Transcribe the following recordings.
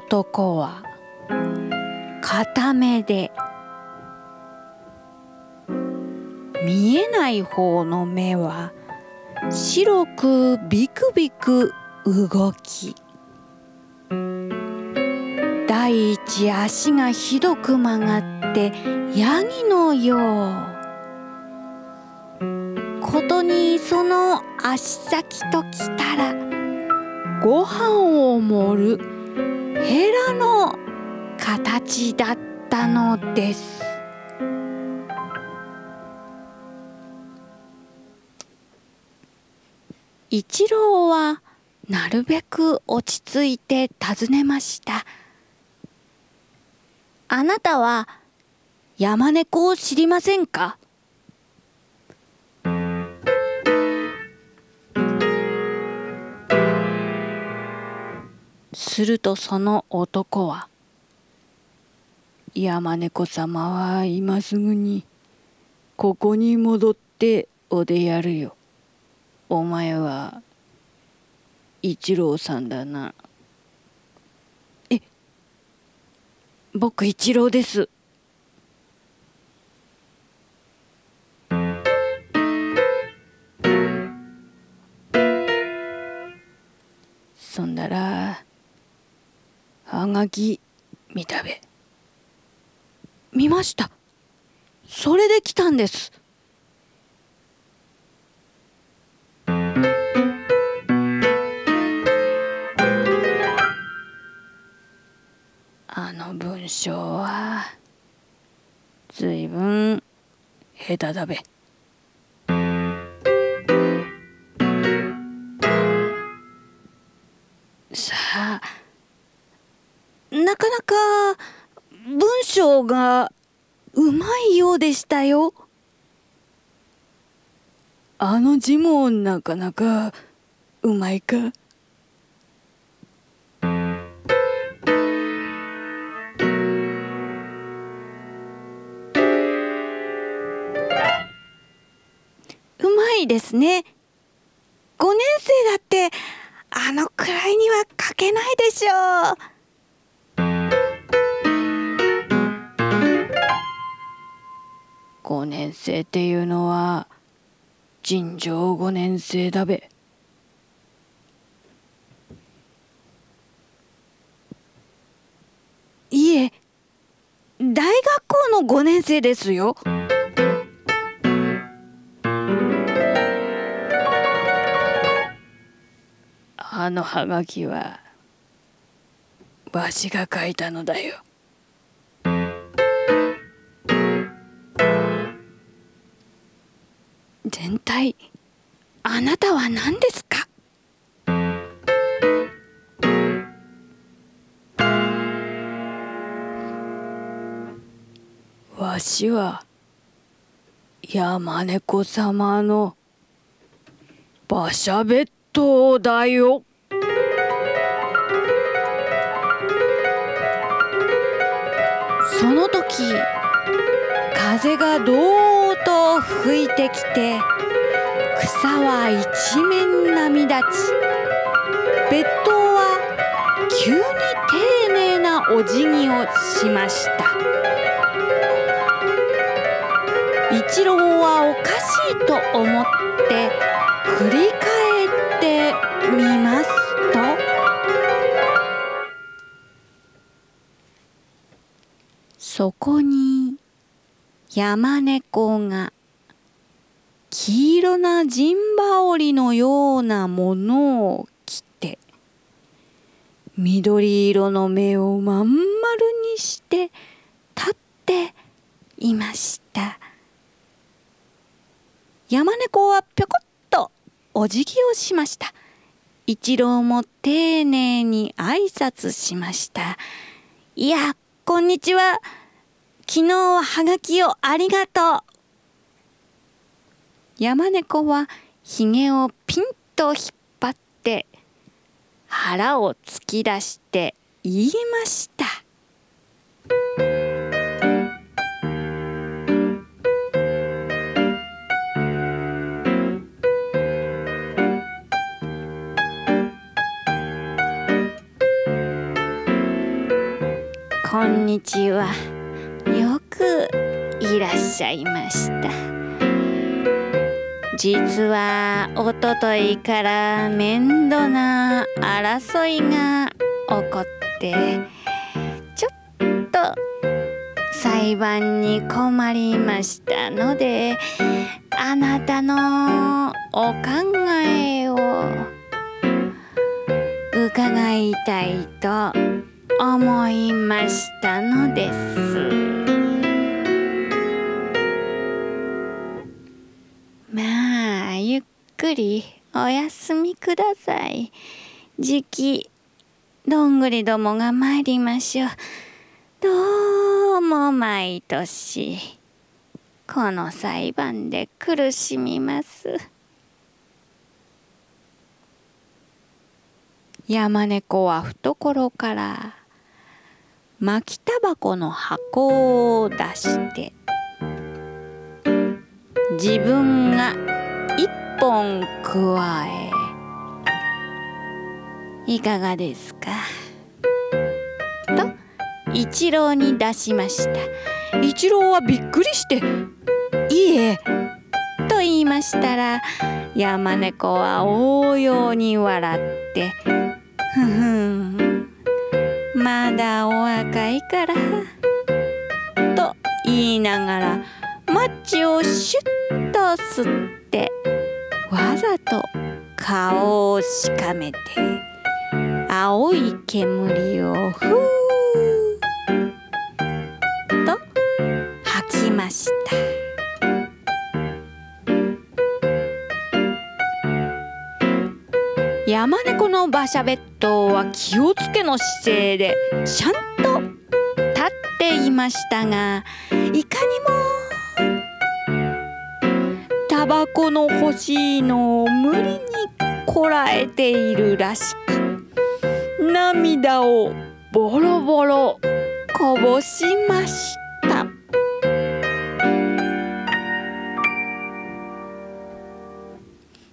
男は片目で見えない方の目は白くビクビク動き。第一足がひどく曲がってヤギのよう。ことにその足先ときたらご飯を盛る。ヘラの形だったのです。一郎はなるべく落ち着いて尋ねました。あなたは山猫を知りませんか？するとその男は「山猫様は今すぐにここに戻っておでやるよ。お前は一郎さんだな。え僕一郎です。そんならはがき見たべ。見ました。それで来たんです。あの文章はずいぶん下手だべ。文章がうまいようでしたよ。あの字もなかなかうまいか？うまいですね。5年生だってあのくらいには書けないでしょう。5年生っていうのは尋常5年生だべ。いえ大学校の5年生ですよ。あのハガキはわしが書いたのだよ。全体あなたは何ですか？わしは山猫様の馬車別当だよ。その時風がどーっと吹いてきて草は一面波立ち別当は急に丁寧なお辞儀をしました。一郎はおかしいと思って振り返ってみますとそこ山猫が黄色な陣羽織のようなものを着て緑色の目をまん丸にして立っていました。山猫はぴょこっとお辞儀をしました。一郎も丁寧に挨拶しました。いやこんにちは。昨日ははがきをありがとう。山猫はひげをピンと引っ張って腹を突き出して言いました。こんにちはよくいらっしゃいました。実はおとといから面倒な争いが起こってちょっと裁判に困りましたのであなたのお考えを伺いたいと思いましたのです。くりお休みください。じきどんぐりどもが参りましょう。どうも毎年。この裁判で苦しみます。山猫は懐から。巻きタバコの箱を出して。自分が一本加えいかがですか？と一郎に出しました。一郎はびっくりして「いいえ」と言いましたら山猫は応用に笑ってふふんまだお若いから」と言いながらマッチをシュッと吸ってわざと顔をしかめて青い煙をふーと吐きました。山猫の馬車別当は気をつけの姿勢でちゃんと立っていましたがいかにもタバコの欲しいのを無理にこらえているらしく涙をボロボロこぼしました。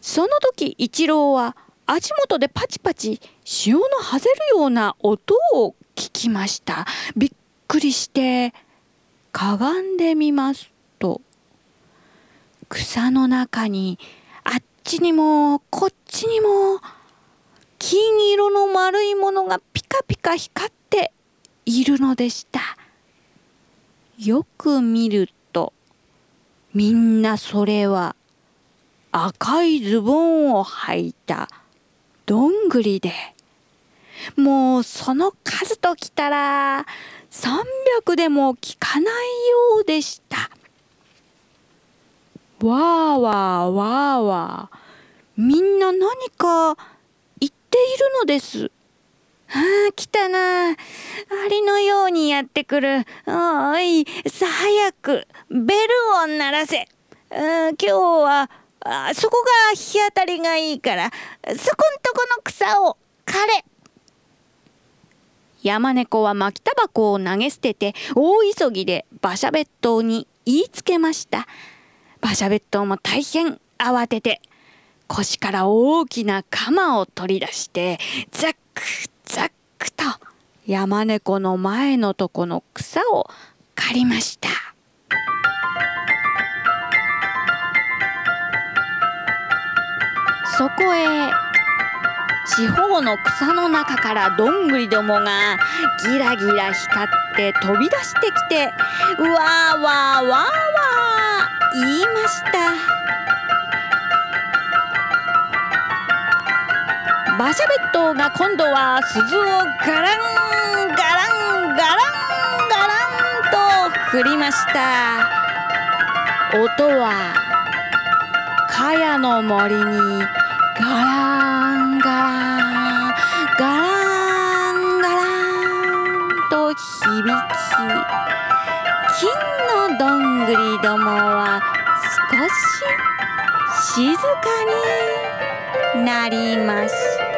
その時一郎は足元でパチパチ潮のはぜるような音を聞きました。びっくりしてかがんでみますと。草の中にあっちにもこっちにも金色の丸いものがピカピカ光っているのでした。よく見るとみんなそれは赤いズボンを履いたどんぐりで。もうその数ときたら300でも効かないようでした。わーわーわーわーみんな何か言っているのですああ、来たな。アリのようにやってくる。おい、さあ早く、ベルを鳴らせ。今日はあそこが日当たりがいいからそこんとこの草を枯れ山猫は巻きタバコを投げ捨てて大急ぎで馬車別当に言いつけました馬車別当も大変慌てて腰から大きな鎌を取り出してザックザックと山猫の前のとこの草を刈りました。そこへ四方の草の中からどんぐりどもがギラギラ光って飛び出してきてうわーわーわーわー言いました。馬車別当が今度は鈴をガランガランガランガランと振りました。音は茅の森にガランガランガランガランと響き金のどんぐりどもは少し静かになりました。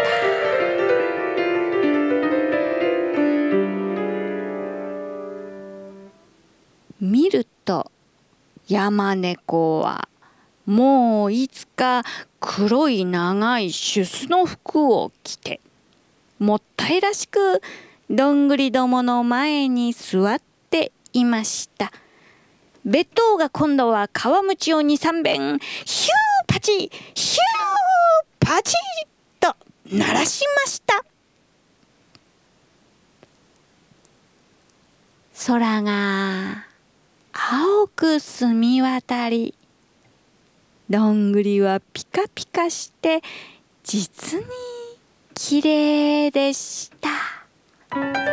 見ると山猫はもういつか黒い長いシュスの服を着てもったいらしくどんぐりどもの前に座っていました。別当が今度は皮むちを二三遍ヒューパチヒューパチと鳴らしました空が青く澄み渡りどんぐりはピカピカして実にきれいでした。